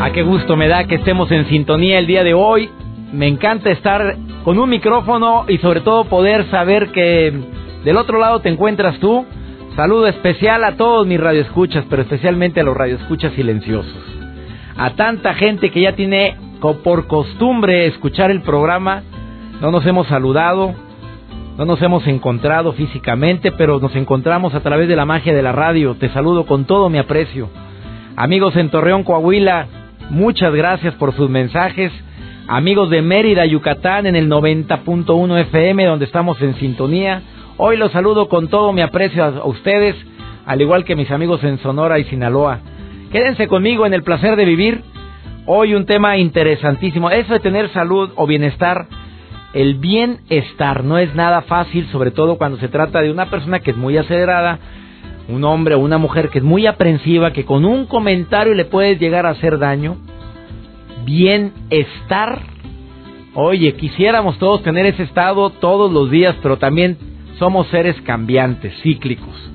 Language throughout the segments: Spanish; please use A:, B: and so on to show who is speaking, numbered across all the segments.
A: A qué gusto me da que estemos en sintonía el día de hoy. Me encanta estar con un micrófono y sobre todo poder saber que del otro lado te encuentras tú. Saludo especial a todos mis radioescuchas, pero especialmente a los radioescuchas silenciosos. A tanta gente que ya tiene por costumbre escuchar el programa, no nos hemos saludado, no nos hemos encontrado físicamente, pero nos encontramos a través de la magia de la radio. Te saludo con todo mi aprecio. Amigos en Torreón, Coahuila, Muchas gracias por sus mensajes. Amigos de Mérida, Yucatán, en el 90.1 FM, donde estamos en sintonía. Hoy los saludo con todo mi aprecio a ustedes, al igual que mis amigos en Sonora y Sinaloa. Quédense conmigo en el placer de vivir. Hoy un tema interesantísimo. Eso de tener salud o bienestar. El bienestar no es nada fácil, sobre todo cuando se trata de una persona que es muy acelerada, un hombre o una mujer que es muy aprensiva, que con un comentario le puedes llegar a hacer daño, bienestar. Oye, quisiéramos todos tener ese estado todos los días, pero también somos seres cambiantes, cíclicos.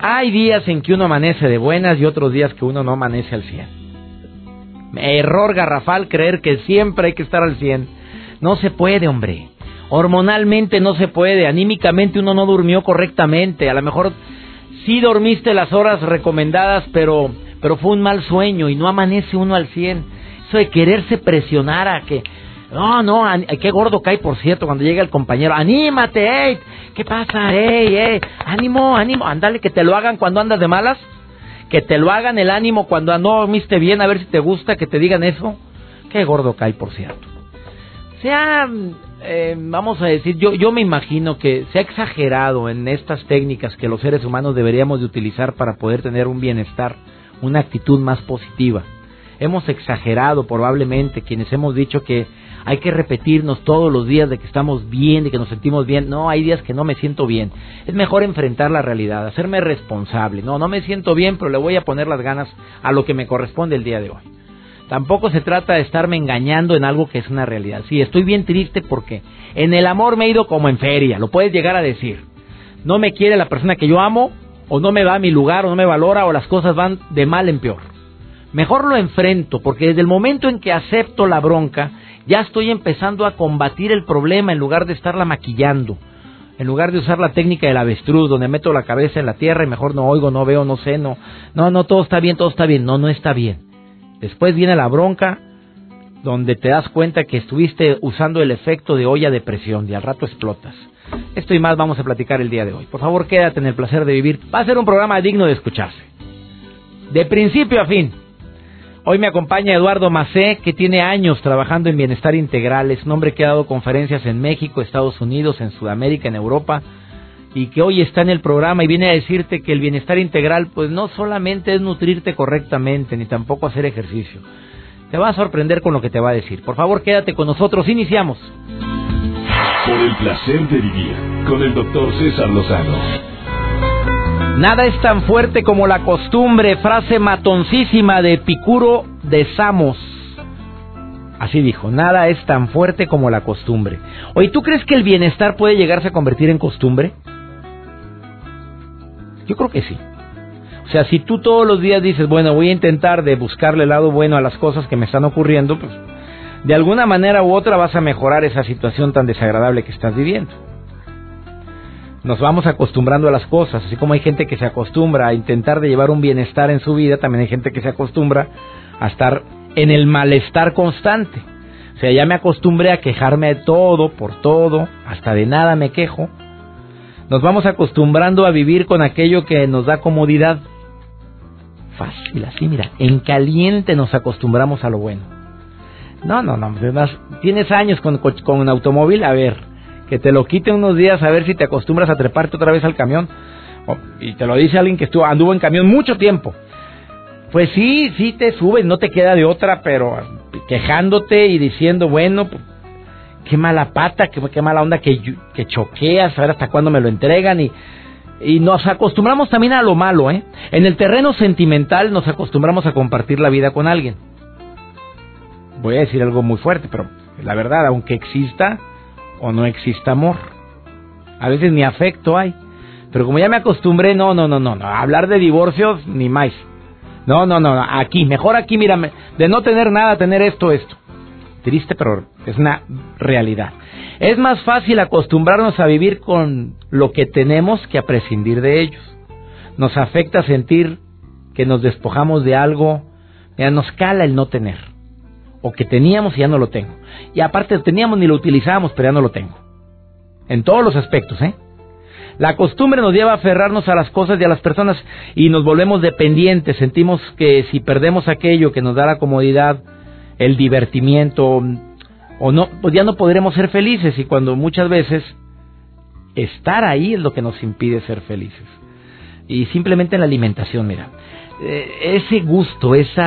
A: Hay días en que uno amanece de buenas y otros días que uno no amanece al 100. Error garrafal creer que siempre hay que estar al 100. No se puede, hombre. Hormonalmente no se puede, anímicamente uno no durmió correctamente, a lo mejor sí dormiste las horas recomendadas, pero, pero fue un mal sueño y no amanece uno al 100. Eso de quererse presionar a que, no, no, qué gordo cae, por cierto, cuando llega el compañero, anímate, hey, ¿qué pasa? Hey, hey, ánimo, ánimo, andale, que te lo hagan cuando andas de malas, que te lo hagan el ánimo cuando no dormiste bien, a ver si te gusta que te digan eso. Qué gordo cae, por cierto. Sea eh, vamos a decir, yo, yo me imagino que se ha exagerado en estas técnicas que los seres humanos deberíamos de utilizar para poder tener un bienestar, una actitud más positiva. Hemos exagerado probablemente quienes hemos dicho que hay que repetirnos todos los días de que estamos bien, de que nos sentimos bien. No, hay días que no me siento bien. Es mejor enfrentar la realidad, hacerme responsable. No, no me siento bien, pero le voy a poner las ganas a lo que me corresponde el día de hoy. Tampoco se trata de estarme engañando en algo que es una realidad. Sí, estoy bien triste porque en el amor me he ido como en feria, lo puedes llegar a decir. No me quiere la persona que yo amo, o no me va a mi lugar, o no me valora, o las cosas van de mal en peor. Mejor lo enfrento, porque desde el momento en que acepto la bronca, ya estoy empezando a combatir el problema en lugar de estarla maquillando. En lugar de usar la técnica del avestruz, donde meto la cabeza en la tierra y mejor no oigo, no veo, no sé, no, no, no, todo está bien, todo está bien. No, no está bien. Después viene la bronca, donde te das cuenta que estuviste usando el efecto de olla de presión y al rato explotas. Esto y más vamos a platicar el día de hoy. Por favor, quédate en el placer de vivir. Va a ser un programa digno de escucharse. De principio a fin. Hoy me acompaña Eduardo Macé, que tiene años trabajando en bienestar integral. Es un hombre que ha dado conferencias en México, Estados Unidos, en Sudamérica, en Europa y que hoy está en el programa y viene a decirte que el bienestar integral pues no solamente es nutrirte correctamente ni tampoco hacer ejercicio. Te va a sorprender con lo que te va a decir. Por favor, quédate con nosotros. Iniciamos.
B: Por el placer de vivir con el doctor César Lozano.
A: Nada es tan fuerte como la costumbre, frase matoncísima de Epicuro de Samos. Así dijo, nada es tan fuerte como la costumbre. Oye, ¿tú crees que el bienestar puede llegarse a convertir en costumbre? Yo creo que sí. O sea, si tú todos los días dices, bueno, voy a intentar de buscarle el lado bueno a las cosas que me están ocurriendo, pues de alguna manera u otra vas a mejorar esa situación tan desagradable que estás viviendo. Nos vamos acostumbrando a las cosas, así como hay gente que se acostumbra a intentar de llevar un bienestar en su vida, también hay gente que se acostumbra a estar en el malestar constante. O sea, ya me acostumbré a quejarme de todo, por todo, hasta de nada me quejo, nos vamos acostumbrando a vivir con aquello que nos da comodidad. Fácil, así, mira, en caliente nos acostumbramos a lo bueno. No, no, no, tienes años con, con un automóvil, a ver, que te lo quite unos días a ver si te acostumbras a treparte otra vez al camión. y te lo dice alguien que estuvo, anduvo en camión mucho tiempo. Pues sí, sí te subes, no te queda de otra, pero quejándote y diciendo, bueno, qué mala pata, qué, mala onda que, que a ver hasta cuándo me lo entregan y, y nos acostumbramos también a lo malo, ¿eh? En el terreno sentimental nos acostumbramos a compartir la vida con alguien. Voy a decir algo muy fuerte, pero la verdad, aunque exista o no exista amor, a veces ni afecto hay. Pero como ya me acostumbré, no, no, no, no, no, hablar de divorcios ni más. No, no, no, aquí, mejor aquí, mírame, de no tener nada, tener esto, esto. Triste, pero es una realidad. Es más fácil acostumbrarnos a vivir con lo que tenemos que a prescindir de ellos. Nos afecta sentir que nos despojamos de algo, ya nos cala el no tener. O que teníamos y ya no lo tengo. Y aparte teníamos ni lo utilizábamos, pero ya no lo tengo. En todos los aspectos, ¿eh? La costumbre nos lleva a aferrarnos a las cosas y a las personas y nos volvemos dependientes. Sentimos que si perdemos aquello que nos da la comodidad, el divertimiento, o no, pues ya no podremos ser felices y cuando muchas veces estar ahí es lo que nos impide ser felices. Y simplemente en la alimentación, mira, eh, ese gusto, ese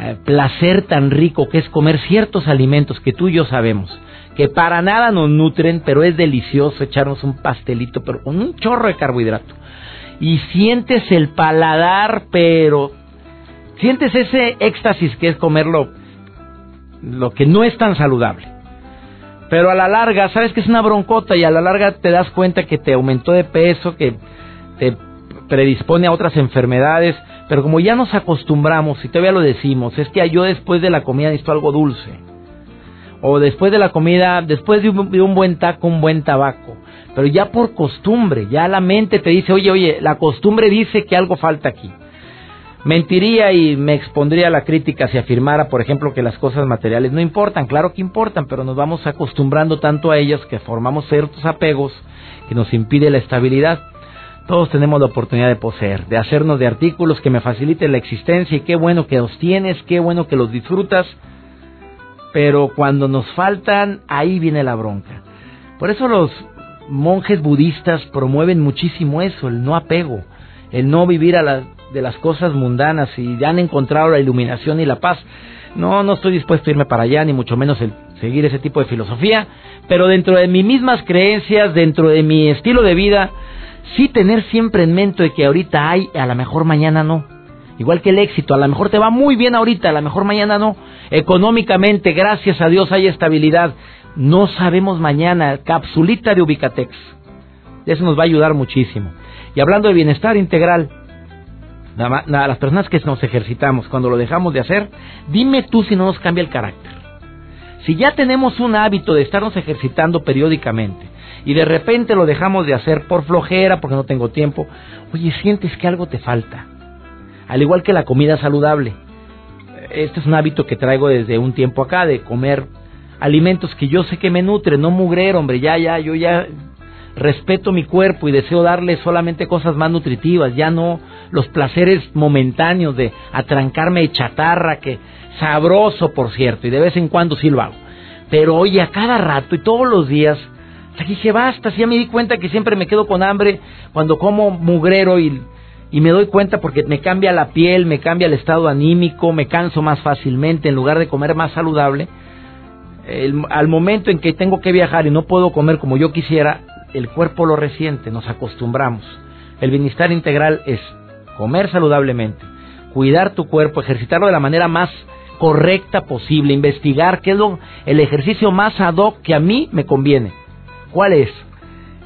A: eh, placer tan rico que es comer ciertos alimentos que tú y yo sabemos, que para nada nos nutren, pero es delicioso echarnos un pastelito, pero con un chorro de carbohidrato. Y sientes el paladar, pero sientes ese éxtasis que es comerlo, lo que no es tan saludable. Pero a la larga, sabes que es una broncota y a la larga te das cuenta que te aumentó de peso, que te predispone a otras enfermedades, pero como ya nos acostumbramos y todavía lo decimos, es que yo después de la comida necesito algo dulce o después de la comida, después de un, buen taco, un buen tabaco. Pero ya por costumbre, ya la mente te dice, oye, oye, la costumbre dice que algo falta aquí. Mentiría y me expondría a la crítica si afirmara, por ejemplo, que las cosas materiales no importan. Claro que importan, pero nos vamos acostumbrando tanto a ellas que formamos ciertos apegos que nos impide la estabilidad. Todos tenemos la oportunidad de poseer, de hacernos de artículos que me faciliten la existencia y qué bueno que los tienes, qué bueno que los disfrutas pero cuando nos faltan, ahí viene la bronca. Por eso los monjes budistas promueven muchísimo eso, el no apego, el no vivir a de las cosas mundanas y ya han encontrado la iluminación y la paz. No, no estoy dispuesto a irme para allá, ni mucho menos el seguir ese tipo de filosofía, pero dentro de mis mismas creencias, dentro de mi estilo de vida, sí tener siempre en mente que ahorita hay, a lo mejor mañana no. Igual que el éxito, a lo mejor te va muy bien ahorita, a lo mejor mañana no. Económicamente, gracias a Dios hay estabilidad. No sabemos mañana, capsulita de Ubicatex. Eso nos va a ayudar muchísimo. Y hablando de bienestar integral, a las personas que nos ejercitamos, cuando lo dejamos de hacer, dime tú si no nos cambia el carácter. Si ya tenemos un hábito de estarnos ejercitando periódicamente y de repente lo dejamos de hacer por flojera, porque no tengo tiempo, oye, sientes que algo te falta al igual que la comida saludable. Este es un hábito que traigo desde un tiempo acá, de comer alimentos que yo sé que me nutren, no mugrer, hombre, ya, ya, yo ya respeto mi cuerpo y deseo darle solamente cosas más nutritivas, ya no los placeres momentáneos de atrancarme de chatarra, que sabroso, por cierto, y de vez en cuando sí lo hago. Pero oye, a cada rato y todos los días, aquí dije, basta, si ya me di cuenta que siempre me quedo con hambre cuando como mugrero y y me doy cuenta porque me cambia la piel, me cambia el estado anímico, me canso más fácilmente en lugar de comer más saludable. al momento en que tengo que viajar y no puedo comer como yo quisiera, el cuerpo lo resiente, nos acostumbramos. El bienestar integral es comer saludablemente, cuidar tu cuerpo, ejercitarlo de la manera más correcta posible, investigar qué es lo, el ejercicio más ad hoc que a mí me conviene. ¿Cuál es?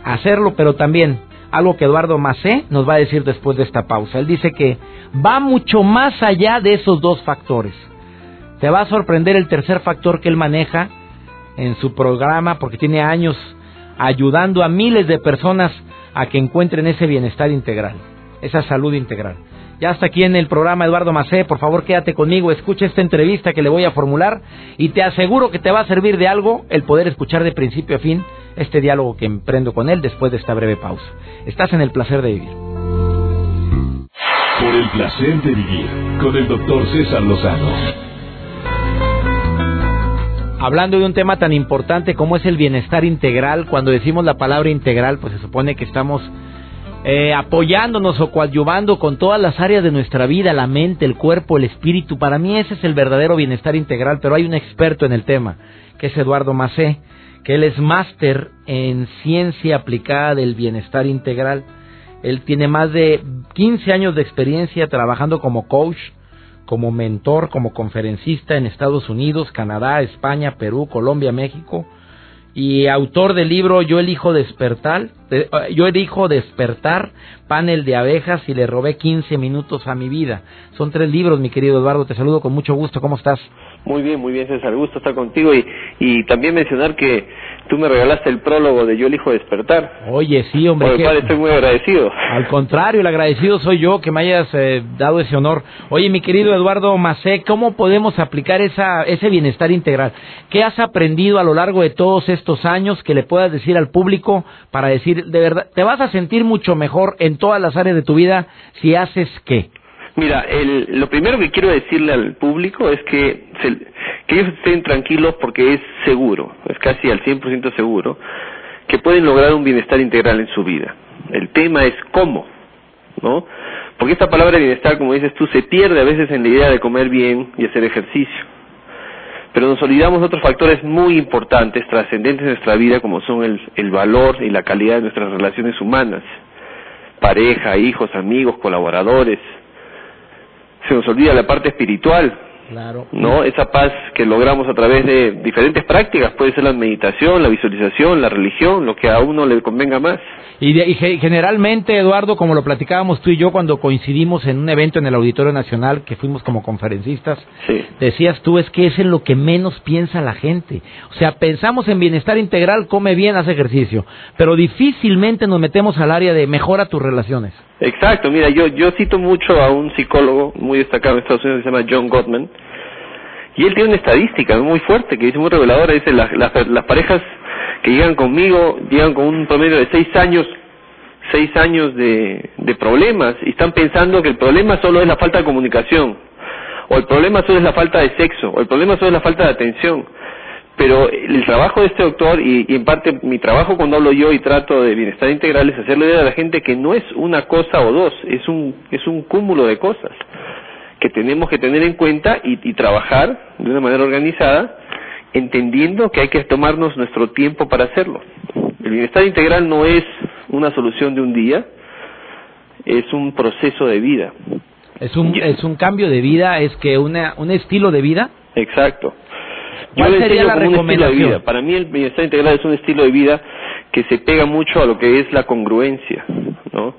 A: Hacerlo, pero también algo que Eduardo Macé nos va a decir después de esta pausa. Él dice que va mucho más allá de esos dos factores. Te va a sorprender el tercer factor que él maneja en su programa porque tiene años ayudando a miles de personas a que encuentren ese bienestar integral, esa salud integral. Ya hasta aquí en el programa Eduardo Macé, por favor quédate conmigo, escucha esta entrevista que le voy a formular y te aseguro que te va a servir de algo el poder escuchar de principio a fin este diálogo que emprendo con él después de esta breve pausa. Estás en el placer de vivir.
B: Por el placer de vivir con el doctor César Lozano.
A: Hablando de un tema tan importante como es el bienestar integral, cuando decimos la palabra integral, pues se supone que estamos eh, apoyándonos o coadyuvando con todas las áreas de nuestra vida, la mente, el cuerpo, el espíritu. Para mí ese es el verdadero bienestar integral, pero hay un experto en el tema, que es Eduardo Macé, que él es máster en ciencia aplicada del bienestar integral. Él tiene más de 15 años de experiencia trabajando como coach, como mentor, como conferencista en Estados Unidos, Canadá, España, Perú, Colombia, México y autor del libro Yo elijo despertar, eh, Yo elijo despertar, panel de abejas y le robé 15 minutos a mi vida. Son tres libros, mi querido Eduardo, te saludo con mucho gusto, ¿cómo estás?
C: Muy bien, muy bien, César, gusto estar contigo y, y también mencionar que tú me regalaste el prólogo de Yo elijo despertar.
A: Oye, sí, hombre.
C: Por el cual estoy muy agradecido.
A: Al contrario, el agradecido soy yo que me hayas eh, dado ese honor. Oye, mi querido Eduardo Macé, ¿cómo podemos aplicar esa, ese bienestar integral? ¿Qué has aprendido a lo largo de todos estos años que le puedas decir al público para decir, de verdad, te vas a sentir mucho mejor en todas las áreas de tu vida si haces qué?
C: Mira, el, lo primero que quiero decirle al público es que, que ellos estén tranquilos porque es seguro, es casi al 100% seguro, que pueden lograr un bienestar integral en su vida. El tema es cómo, ¿no? Porque esta palabra bienestar, como dices tú, se pierde a veces en la idea de comer bien y hacer ejercicio. Pero nos olvidamos de otros factores muy importantes, trascendentes en nuestra vida, como son el, el valor y la calidad de nuestras relaciones humanas. Pareja, hijos, amigos, colaboradores, se nos olvida la parte espiritual,
A: Claro.
C: ¿no? Esa paz que logramos a través de diferentes prácticas, puede ser la meditación, la visualización, la religión, lo que a uno le convenga más.
A: Y, y, generalmente, Eduardo, como lo platicábamos tú y yo cuando coincidimos en un evento en el Auditorio Nacional, que fuimos como conferencistas,
C: sí.
A: decías tú, es que es en lo que menos piensa la gente. O sea, pensamos en bienestar integral, come bien, hace ejercicio, pero difícilmente nos metemos al área de mejora tus relaciones.
C: Exacto, mira, yo, yo cito mucho a un psicólogo muy destacado en Estados Unidos que se llama John Gottman, y él tiene una estadística muy fuerte que dice muy reveladora, dice las, parejas que llegan conmigo llegan con un promedio de seis años, seis años de, de problemas y están pensando que el problema solo es la falta de comunicación, o el problema solo es la falta de sexo, o el problema solo es la falta de atención. Pero el trabajo de este doctor, y, y, en parte mi trabajo cuando hablo yo y trato de bienestar integral, es hacerle ver a la gente que no es una cosa o dos, es un, es un cúmulo de cosas que tenemos que tener en cuenta y, y trabajar de una manera organizada, entendiendo que hay que tomarnos nuestro tiempo para hacerlo. El bienestar integral no es una solución de un día, es un proceso de vida.
A: Es un, es un cambio de vida, es que una, un estilo de vida.
C: Exacto.
A: ¿Cuál
C: Yo
A: sería la
C: como un estilo de
A: recomendación?
C: vida. Para mí el bienestar integral es un estilo de vida que se pega mucho a lo que es la congruencia, ¿no?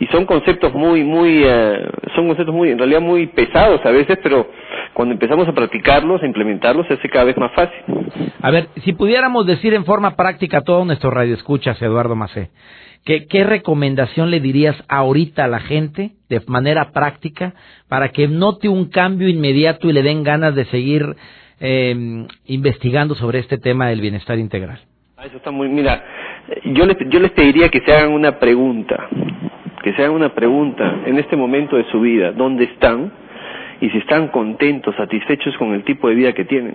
C: Y son conceptos muy, muy, eh, son conceptos muy, en realidad muy pesados a veces, pero cuando empezamos a practicarlos, a implementarlos, se hace cada vez más fácil.
A: A ver, si pudiéramos decir en forma práctica a todos nuestros radioescuchas, Eduardo Macé, ¿qué, ¿qué recomendación le dirías ahorita a la gente de manera práctica para que note un cambio inmediato y le den ganas de seguir eh, investigando sobre este tema del bienestar integral?
C: Ah, Eso está muy, mira, yo les, yo les pediría que se hagan una pregunta, que se hagan una pregunta en este momento de su vida, ¿dónde están? Y si están contentos, satisfechos con el tipo de vida que tienen.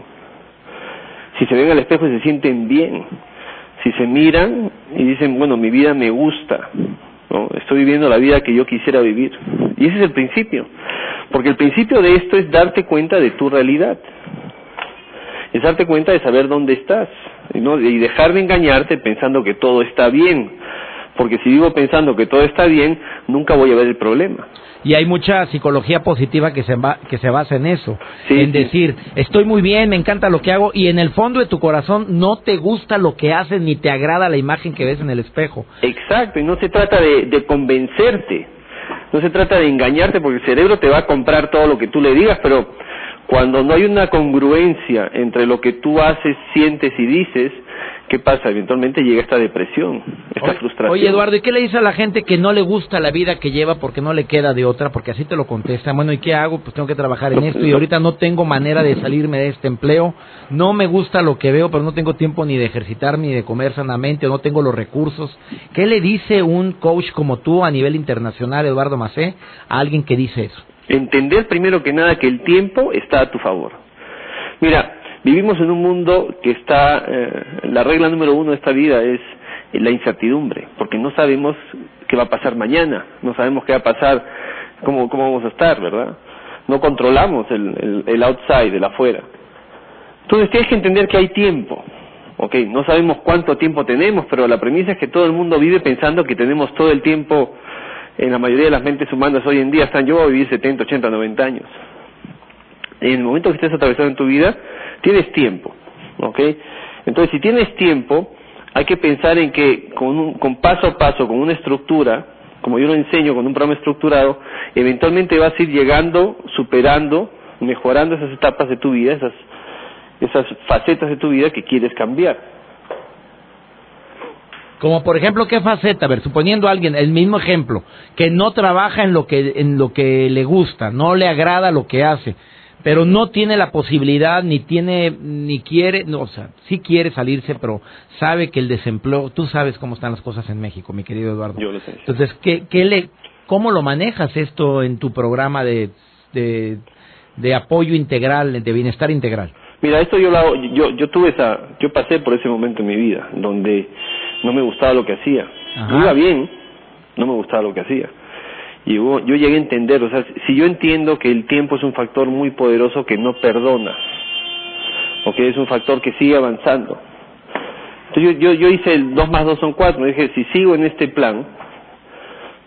C: Si se ven al espejo y se sienten bien. Si se miran y dicen, bueno, mi vida me gusta, ¿no? estoy viviendo la vida que yo quisiera vivir. Y ese es el principio. Porque el principio de esto es darte cuenta de tu realidad. Es darte cuenta de saber dónde estás. ¿no? Y dejar de engañarte pensando que todo está bien. Porque si vivo pensando que todo está bien, nunca voy a ver el problema.
A: Y hay mucha psicología positiva que se, va, que se basa en eso.
C: Sí,
A: en
C: sí.
A: decir, estoy muy bien, me encanta lo que hago, y en el fondo de tu corazón no te gusta lo que haces ni te agrada la imagen que ves en el espejo.
C: Exacto, y no se trata de, de convencerte, no se trata de engañarte porque el cerebro te va a comprar todo lo que tú le digas, pero cuando no hay una congruencia entre lo que tú haces, sientes y dices, ¿qué pasa? Eventualmente llega esta depresión, esta
A: Oye,
C: frustración.
A: Oye, Eduardo, ¿y qué le dice a la gente que no le gusta la vida que lleva porque no le queda de otra? Porque así te lo contestan. Bueno, ¿y qué hago? Pues tengo que trabajar en esto y ahorita no tengo manera de salirme de este empleo. No me gusta lo que veo, pero no tengo tiempo ni de ejercitar ni de comer sanamente, o no tengo los recursos. ¿Qué le dice un coach como tú a nivel internacional, Eduardo Macé, a alguien que dice eso?
C: Entender primero que nada que el tiempo está a tu favor. Mira, vivimos en un mundo que está, eh, la regla número uno de esta vida es la incertidumbre, porque no sabemos qué va a pasar mañana, no sabemos qué va a pasar, cómo, cómo vamos a estar, ¿verdad? No controlamos el, el, outside, el afuera. Entonces tienes que entender que hay tiempo. ¿ok? No sabemos cuánto tiempo tenemos, pero la premisa es que todo el mundo vive pensando que tenemos todo el tiempo, en la mayoría de las mentes humanas hoy en día están, yo voy a vivir 70, 80, 90 años. En el momento que estés atravesando en tu vida, tienes tiempo, ¿ok? Entonces, si tienes tiempo, hay que pensar en que con, un, con paso a paso, con una estructura, como yo lo enseño, con un programa estructurado, eventualmente vas a ir llegando, superando, mejorando esas etapas de tu vida, esas esas facetas de tu vida que quieres cambiar.
A: Como por ejemplo, ¿qué faceta? A ver, suponiendo a alguien, el mismo ejemplo, que no trabaja en lo que, en lo que le gusta, no le agrada lo que hace, pero no tiene la posibilidad, ni tiene, ni quiere, no, o sea, sí quiere salirse, pero sabe que el desempleo, tú sabes cómo están las cosas en México, mi querido Eduardo.
C: Yo lo sé.
A: Entonces, ¿qué, qué le, ¿cómo lo manejas esto en tu programa de, de, de apoyo integral, de bienestar integral?
C: Mira, esto yo lo hago, yo, yo tuve esa, yo pasé por ese momento en mi vida, donde no me gustaba lo que hacía.
A: Ajá.
C: Iba bien, no me gustaba lo que hacía. Y yo, yo llegué a entender, o sea, si yo entiendo que el tiempo es un factor muy poderoso que no perdona, o que es un factor que sigue avanzando. Entonces yo, yo, yo hice el 2 más 2 son 4, dije, si sigo en este plan,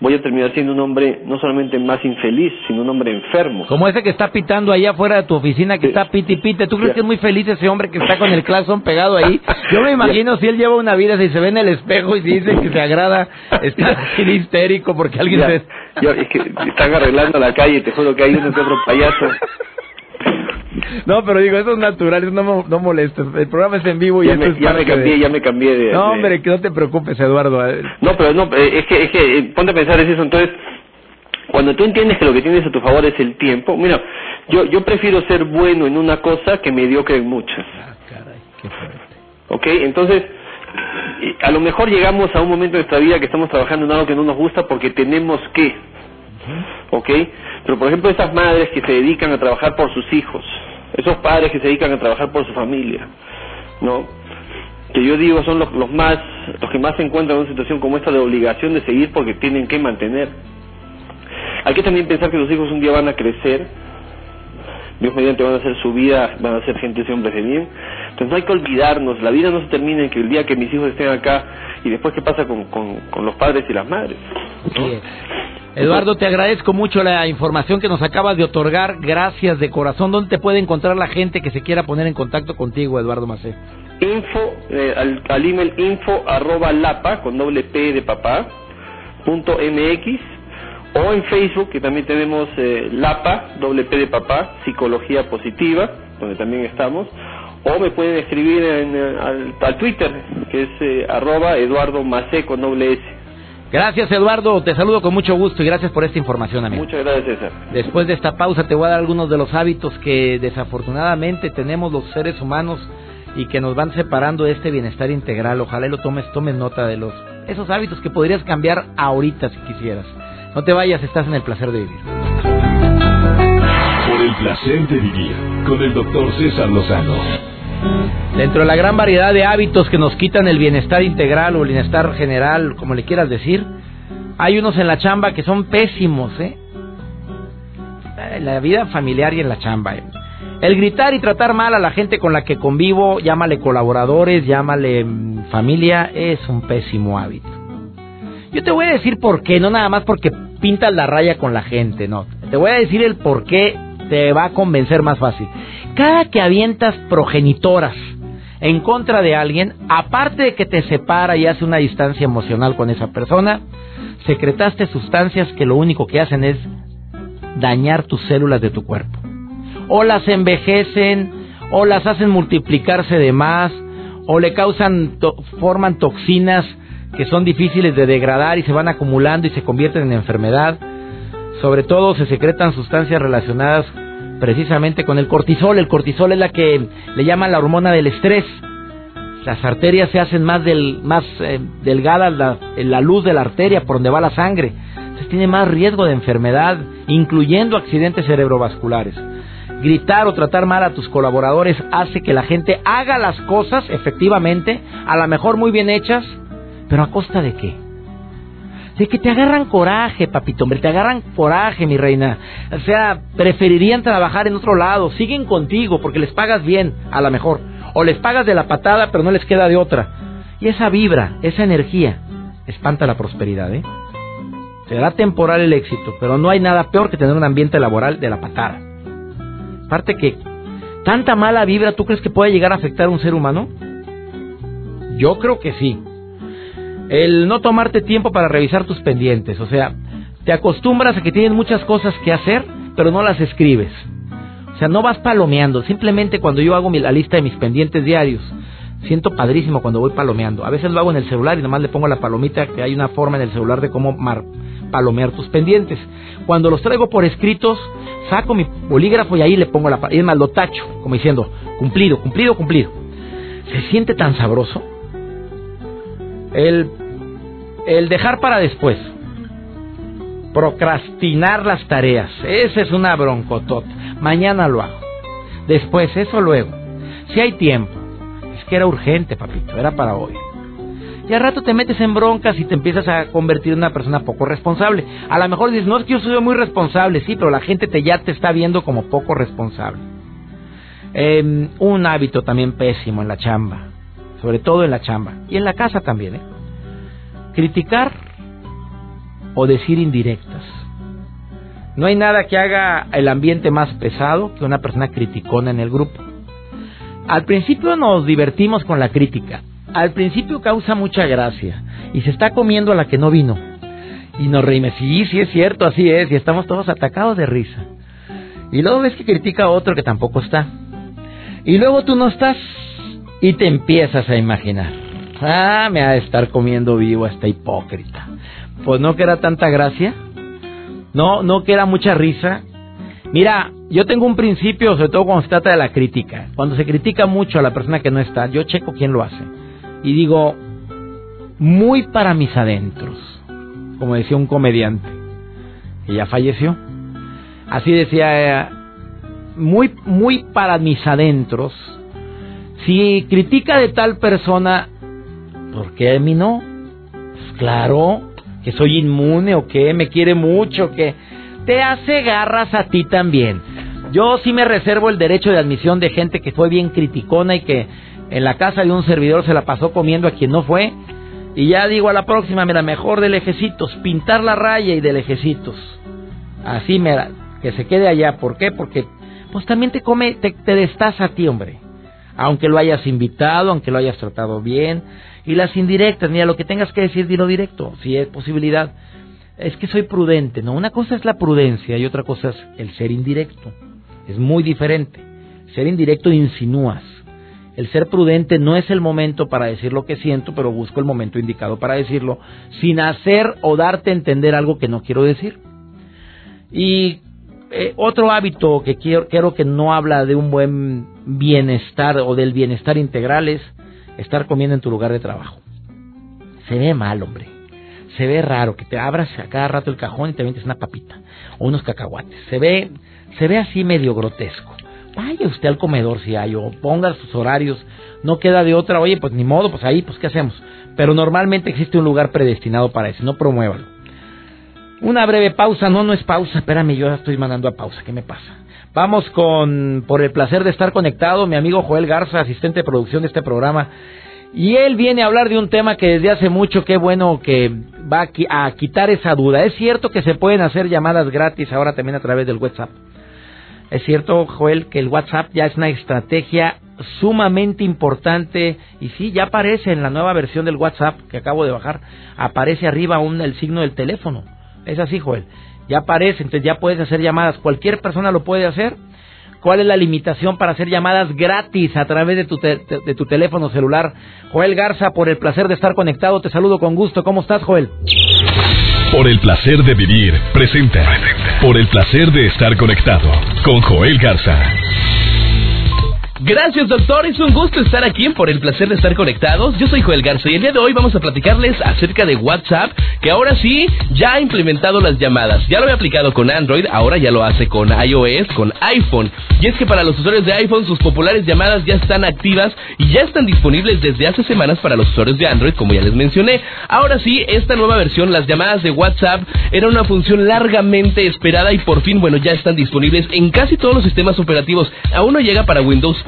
C: voy a terminar siendo un hombre no solamente más infeliz, sino un hombre enfermo.
A: Como ese que está pitando allá afuera de tu oficina, que
C: Sí.
A: está piti pite. ¿Tú crees que es muy feliz ese hombre que está con el claxon pegado ahí? Yo me imagino si él lleva una vida, si se ve en el espejo y si dice que se agrada, está histérico porque alguien se...
C: es que están arreglando la calle, te juro que hay uno que otro payaso.
A: No, pero digo, eso es natural, eso no, no molestes. El programa es en vivo y
C: Ya
A: esto
C: me,
A: es
C: ya me cambié,
A: de-
C: ya me cambié de...
A: No, hombre, que no te preocupes, Eduardo.
C: No, pero no, eh, es que, es que, eh, ponte a pensar es eso, entonces, cuando tú entiendes que lo que tienes a tu favor es el tiempo, mira, yo, yo prefiero ser bueno en una cosa que mediocre en muchas,
A: Ah, caray, qué fuerte.
C: ¿ok? Entonces, eh, a lo mejor llegamos a un momento de nuestra vida que estamos trabajando en algo que no nos gusta porque tenemos que, ¿ok? Pero por ejemplo, esas madres que se dedican a trabajar por sus hijos, esos padres que se dedican a trabajar por su familia, ¿no? Que yo digo son los, los más, los que más se encuentran en una situación como esta de obligación de seguir porque tienen que mantener. Hay que también pensar que los hijos un día van a crecer, Dios mediante van a hacer su vida, van a ser gente y hombres de bien. Entonces no hay que olvidarnos, la vida no se termina en que el día que mis hijos estén acá y después qué pasa con, con, con los padres y las madres. ¿no?
A: Eduardo, te agradezco mucho la información que nos acabas de otorgar. Gracias de corazón. ¿Dónde te puede encontrar la gente que se quiera poner en contacto contigo, Eduardo Macé?
C: info eh, al, al email info arroba lapa con doble p de papá punto mx o en Facebook que también tenemos eh, lapa doble p de papá psicología positiva donde también estamos o me pueden escribir en, eh, al, al Twitter que es eh, arroba Eduardo Macé con doble s
A: Gracias, Eduardo. Te saludo con mucho gusto y gracias por esta información, amigo.
C: muchas gracias César
A: Después de esta pausa te voy a dar algunos de los hábitos que desafortunadamente tenemos los seres humanos y que nos van separando de este bienestar integral. Ojalá y lo tomes, tomes nota de los esos hábitos que podrías cambiar ahorita si quisieras. No te vayas, estás en el placer de vivir.
B: Por el placer de vivir con el doctor César Lozano.
A: Dentro de la gran variedad de hábitos que nos quitan el bienestar integral o el bienestar general, como le quieras decir, hay unos en la chamba que son pésimos, ¿eh? En la vida familiar y en la chamba. ¿eh? El gritar y tratar mal a la gente con la que convivo, llámale colaboradores, llámale mm, familia, es un pésimo hábito. Yo te voy a decir por qué, no nada más porque pintas la raya con la gente, no. Te voy a decir el por qué te va a convencer más fácil. Cada que avientas progenitoras en contra de alguien, aparte de que te separa y hace una distancia emocional con esa persona, secretaste sustancias que lo único que hacen es dañar tus células de tu cuerpo. O las envejecen, o las hacen multiplicarse de más, o le causan, forman toxinas que son difíciles de degradar y se van acumulando y se convierten en enfermedad. Sobre todo se secretan sustancias relacionadas precisamente con el cortisol. El cortisol es la que le llaman la hormona del estrés. Las arterias se hacen más, del, más eh, delgadas, la, la luz de la arteria por donde va la sangre. Entonces tiene más riesgo de enfermedad, incluyendo accidentes cerebrovasculares. Gritar o tratar mal a tus colaboradores hace que la gente haga las cosas efectivamente, a lo mejor muy bien hechas, pero a costa de qué? De que te agarran coraje, papito, hombre, te agarran coraje, mi reina. O sea, preferirían trabajar en otro lado, siguen contigo porque les pagas bien, a lo mejor. O les pagas de la patada, pero no les queda de otra. Y esa vibra, esa energía, espanta la prosperidad, ¿eh? Será temporal el éxito, pero no hay nada peor que tener un ambiente laboral de la patada. Aparte que tanta mala vibra, ¿tú crees que puede llegar a afectar a un ser humano? Yo creo que sí el no tomarte tiempo para revisar tus pendientes, o sea, te acostumbras a que tienes muchas cosas que hacer, pero no las escribes. O sea, no vas palomeando, simplemente cuando yo hago la lista de mis pendientes diarios, siento padrísimo cuando voy palomeando. A veces lo hago en el celular y nomás le pongo la palomita, que hay una forma en el celular de cómo palomear tus pendientes. Cuando los traigo por escritos, saco mi bolígrafo y ahí le pongo la y es más, lo tacho, como diciendo, cumplido, cumplido, cumplido. Se siente tan sabroso. El, el dejar para después. Procrastinar las tareas. Esa es una broncotota. Mañana lo hago. Después, eso luego. Si hay tiempo. Es que era urgente, papito. Era para hoy. Y al rato te metes en broncas y te empiezas a convertir en una persona poco responsable. A lo mejor dices, no es que yo soy muy responsable, sí, pero la gente te, ya te está viendo como poco responsable. Em, un hábito también pésimo en la chamba sobre todo en la chamba y en la casa también. ¿eh? Criticar o decir indirectas. No hay nada que haga el ambiente más pesado que una persona criticona en el grupo. Al principio nos divertimos con la crítica. Al principio causa mucha gracia y se está comiendo a la que no vino. Y nos reímos, sí, sí es cierto, así es, y estamos todos atacados de risa. Y luego ves que critica a otro que tampoco está. Y luego tú no estás y te empiezas a imaginar. Ah, me ha de estar comiendo vivo esta hipócrita. Pues no que era tanta gracia. No, no que era mucha risa. Mira, yo tengo un principio, sobre todo cuando se trata de la crítica. Cuando se critica mucho a la persona que no está, yo checo quién lo hace. Y digo, muy para mis adentros, como decía un comediante, que ya falleció. Así decía, eh, muy, muy para mis adentros, si critica de tal persona, ¿por qué a mí no? Pues claro, que soy inmune o que me quiere mucho, que te hace garras a ti también. Yo sí me reservo el derecho de admisión de gente que fue bien criticona y que en la casa de un servidor se la pasó comiendo a quien no fue. Y ya digo a la próxima, mira, mejor de lejecitos, pintar la raya y de lejecitos. Así, mira, que se quede allá. ¿Por qué? Porque pues también te come, te, te destaza a ti, hombre aunque lo hayas invitado, aunque lo hayas tratado bien. Y las indirectas, mira, lo que tengas que decir, dilo directo, si es posibilidad. Es que soy prudente, ¿no? Una cosa es la prudencia y otra cosa es el ser indirecto. Es muy diferente. Ser indirecto insinúas. El ser prudente no es el momento para decir lo que siento, pero busco el momento indicado para decirlo, sin hacer o darte a entender algo que no quiero decir. Y eh, otro hábito que quiero, que no habla de un buen bienestar o del bienestar integral es estar comiendo en tu lugar de trabajo. Se ve mal, hombre. Se ve raro que te abras a cada rato el cajón y te metes una papita o unos cacahuates. Se ve, se ve así medio grotesco. Vaya usted al comedor si hay o ponga sus horarios. No queda de otra. Oye, pues ni modo, pues ahí, pues qué hacemos. Pero normalmente existe un lugar predestinado para eso. No promuévalo. Una breve pausa, no, no es pausa, espérame, yo ya estoy mandando a pausa, ¿qué me pasa? Vamos con, por el placer de estar conectado, mi amigo Joel Garza, asistente de producción de este programa. Y él viene a hablar de un tema que desde hace mucho, qué bueno que va a quitar esa duda. Es cierto que se pueden hacer llamadas gratis ahora también a través del WhatsApp. Es cierto, Joel, que el WhatsApp ya es una estrategia sumamente importante y sí, ya aparece en la nueva versión del WhatsApp que acabo de bajar, aparece arriba aún el signo del teléfono. Es así, Joel. Ya aparece, entonces ya puedes hacer llamadas. Cualquier persona lo puede hacer. ¿Cuál es la limitación para hacer llamadas gratis a través de tu, de tu teléfono celular? Joel Garza, por el placer de estar conectado, te saludo con gusto. ¿Cómo estás, Joel?
B: Por el placer de vivir, presenta. Por el placer de estar conectado con Joel Garza.
D: Gracias, doctor. Es un gusto estar aquí por el placer de estar conectados. Yo soy Joel Garza y el día de hoy vamos a platicarles acerca de WhatsApp, que ahora sí ya ha implementado las llamadas. Ya lo había aplicado con Android, ahora ya lo hace con iOS, con iPhone. Y es que para los usuarios de iPhone sus populares llamadas ya están activas y ya están disponibles desde hace semanas para los usuarios de Android, como ya les mencioné. Ahora sí, esta nueva versión, las llamadas de WhatsApp, era una función largamente esperada y por fin, bueno, ya están disponibles en casi todos los sistemas operativos. Aún no llega para Windows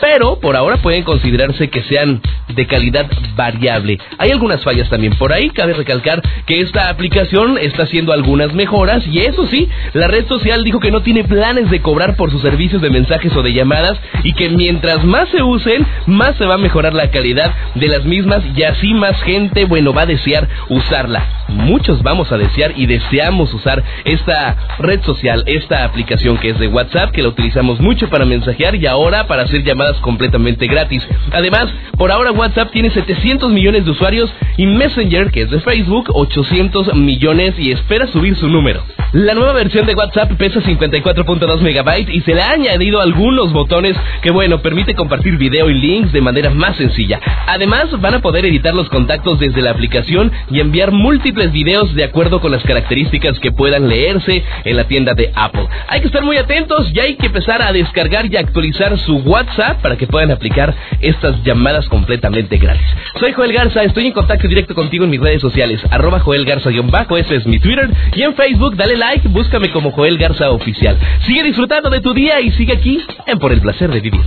D: pero por ahora pueden considerarse que sean de calidad variable. Hay algunas fallas también por ahí, cabe recalcar que esta aplicación está haciendo algunas mejoras y eso sí, la red social dijo que no tiene planes de cobrar por sus servicios de mensajes o de llamadas y que mientras más se usen, más se va a mejorar la calidad de las mismas y así más gente, bueno, va a desear usarla. Muchos vamos a desear y deseamos usar esta red social, esta aplicación que es de WhatsApp, que la utilizamos mucho para mensajear y ahora para hacer llamadas completamente gratis. Además, por ahora WhatsApp tiene 700 millones de usuarios y Messenger, que es de Facebook, 800 millones y espera subir su número. La nueva versión de WhatsApp pesa 54.2 megabytes y se le ha añadido algunos botones que, bueno, permite compartir video y links de manera más sencilla. Además, van a poder editar los contactos desde la aplicación y enviar múltiples videos de acuerdo con las características que puedan leerse en la tienda de Apple. Hay que estar muy atentos y hay que empezar a descargar y actualizar su WhatsApp para que puedan aplicar estas llamadas completamente gratis. Soy Joel Garza, estoy en contacto directo contigo en mis redes sociales, arroba Joel Garza-bajo, ese es mi Twitter, y en Facebook dale like, búscame como Joel Garza Oficial. Sigue disfrutando de tu día y sigue aquí en Por el Placer de Vivir.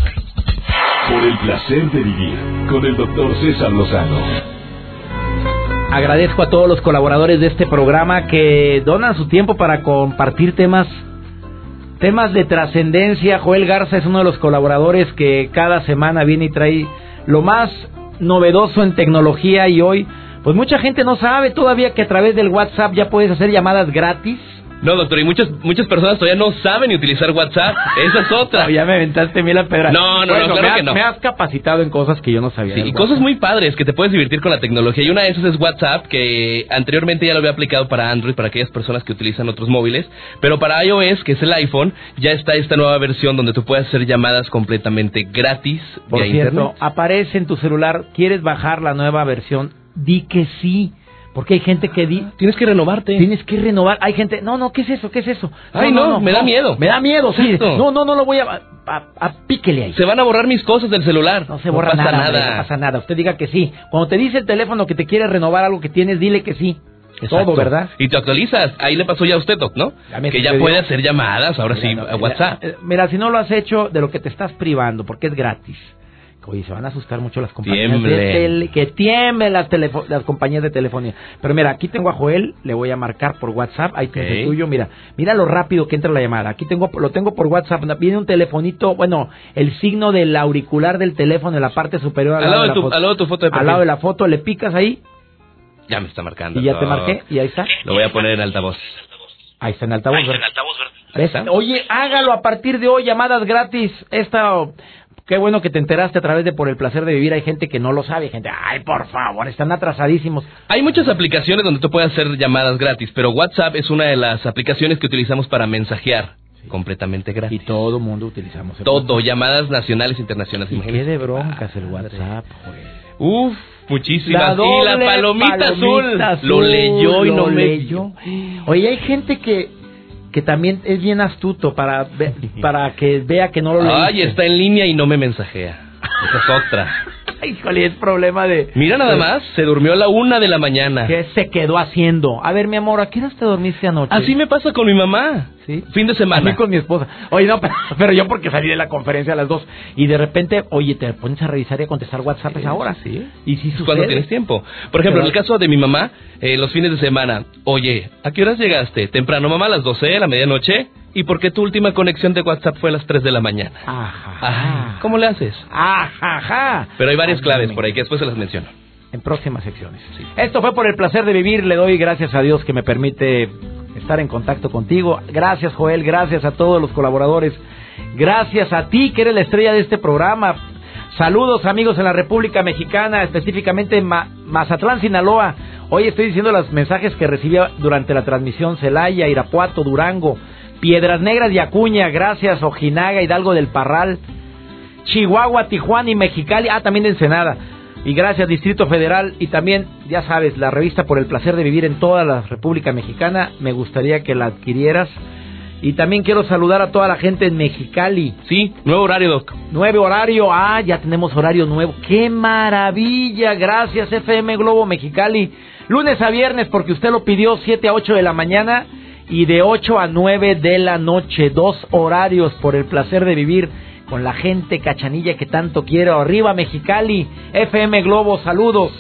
B: Por el Placer de Vivir, con el doctor César Lozano.
A: Agradezco a todos los colaboradores de este programa que donan su tiempo para compartir temas Temas de trascendencia, Joel Garza es uno de los colaboradores que cada semana viene y trae lo más novedoso en tecnología y hoy, pues mucha gente no sabe todavía que a través del WhatsApp ya puedes hacer llamadas gratis
D: no, doctor, y muchas muchas personas todavía no saben utilizar WhatsApp. Esa es otra.
A: ya me aventaste mil la pedra.
D: No, no, no, claro
A: me
D: que no.
A: Me has capacitado en cosas que yo no sabía.
D: Sí, y cosas muy padres que te puedes divertir con la tecnología. Y una de esas es WhatsApp, que anteriormente ya lo había aplicado para Android, para aquellas personas que utilizan otros móviles. Pero para iOS, que es el iPhone, ya está esta nueva versión donde tú puedes hacer llamadas completamente gratis
A: Por cierto, aparece en tu celular, ¿quieres bajar la nueva versión? Di que sí. Porque hay gente que di,
D: tienes que renovarte.
A: Tienes que renovar. Hay gente, no, no, ¿qué es eso? ¿Qué es eso?
D: Ay, no, me da miedo.
A: Me da miedo, sí. No, no, no lo voy a, a, píquele ahí.
D: Se van a borrar mis cosas del celular.
A: No se borra nada, no pasa nada. Usted diga que sí. Cuando te dice el teléfono que te quiere renovar algo que tienes, dile que sí. Todo, ¿verdad?
D: Y te actualizas. Ahí le pasó ya a usted, Doc, ¿no? que ya puede hacer llamadas, ahora sí, a WhatsApp.
A: mira, si no lo has hecho, de lo que te estás privando, porque es gratis. Oye, se van a asustar mucho las compañías de que tiemblen las, las compañías de telefonía. Pero mira, aquí tengo a Joel, le voy a marcar por WhatsApp, ahí tienes el tuyo, mira, mira lo rápido que entra la llamada. Aquí tengo lo tengo por WhatsApp, viene un telefonito, bueno, el signo del auricular del teléfono en la parte superior
D: al, lado, de, tu, foto, al lado de tu foto
A: Al lado de la foto le picas ahí.
D: Ya me está marcando.
A: Y ya te marqué y ahí está.
D: Lo voy a poner en altavoz.
A: Ahí está en altavoz.
D: Ahí está en altavoz,
A: Oye, hágalo a partir de hoy, llamadas gratis. Esta Qué bueno que te enteraste a través de Por el Placer de Vivir. Hay gente que no lo sabe, gente, ay, por favor, están atrasadísimos.
D: Hay muchas aplicaciones donde tú puedes hacer llamadas gratis, pero WhatsApp es una de las aplicaciones que utilizamos para mensajear. Completamente gratis.
A: Y todo mundo utilizamos
D: Todo, llamadas nacionales internacionales.
A: ¿Y qué de broncas el WhatsApp,
D: Uf, muchísimas. y la palomita, azul, Lo leyó y no leyó.
A: Oye, hay gente que que también es bien astuto para, para que vea que no lo leíste.
D: Ay, está en línea y no me mensajea. Esa es otra.
A: Híjole, es problema de...
D: Mira nada más, se durmió a la una de la mañana.
A: ¿Qué se quedó haciendo? A ver, mi amor, ¿a qué hora te dormiste anoche?
D: Así me pasa con mi mamá.
A: ¿Sí?
D: Fin de semana.
A: A con mi esposa. Oye, no, pero, yo porque salí de la conferencia a las dos y de repente, oye, te pones a revisar y a contestar WhatsApp esa hora.
D: Sí. Y si sucede. Cuando tienes tiempo. Por ejemplo, en el caso de mi mamá, eh, los fines de semana, oye, ¿a qué horas llegaste? Temprano, mamá, a las 12 a la medianoche. ¿Y por qué tu última conexión de WhatsApp fue a las 3 de la mañana?
A: Ajá.
D: ¿Cómo le haces?
A: Ajá.
D: Pero hay varias claves por ahí que después se las menciono.
A: En próximas secciones. Esto fue por el placer de vivir. Le doy gracias a Dios que me permite estar en contacto contigo. Gracias, Joel. Gracias a todos los colaboradores. Gracias a ti, que eres la estrella de este programa. Saludos, amigos en la República Mexicana, específicamente en Mazatlán, Sinaloa. Hoy estoy diciendo los mensajes que recibí durante la transmisión Celaya, Irapuato, Durango, Piedras Negras y Acuña, gracias Ojinaga, Hidalgo del Parral, Chihuahua, Tijuana y Mexicali. Ah, también de Ensenada. Y gracias Distrito Federal y también, ya sabes, la revista Por el Placer de Vivir en toda la República Mexicana. Me gustaría que la adquirieras. Y también quiero saludar a toda la gente en Mexicali.
D: Sí, nuevo horario, Doc.
A: Nuevo horario. Ah, ya tenemos horario nuevo. ¡Qué maravilla! Gracias, FM Globo Mexicali. Lunes a viernes, porque usted lo pidió 7 a 8 de la mañana y de 8 a 9 de la noche. Dos horarios por el placer de vivir con la gente cachanilla que tanto quiero. Arriba Mexicali, FM Globo, saludos.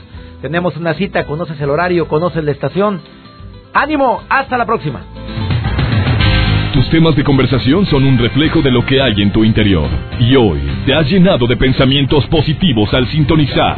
A: Tenemos una cita, conoces el horario, conoces la estación. Ánimo, hasta la próxima.
B: Tus temas de conversación son un reflejo de lo que hay en tu interior. Y hoy te has llenado de pensamientos positivos al sintonizar.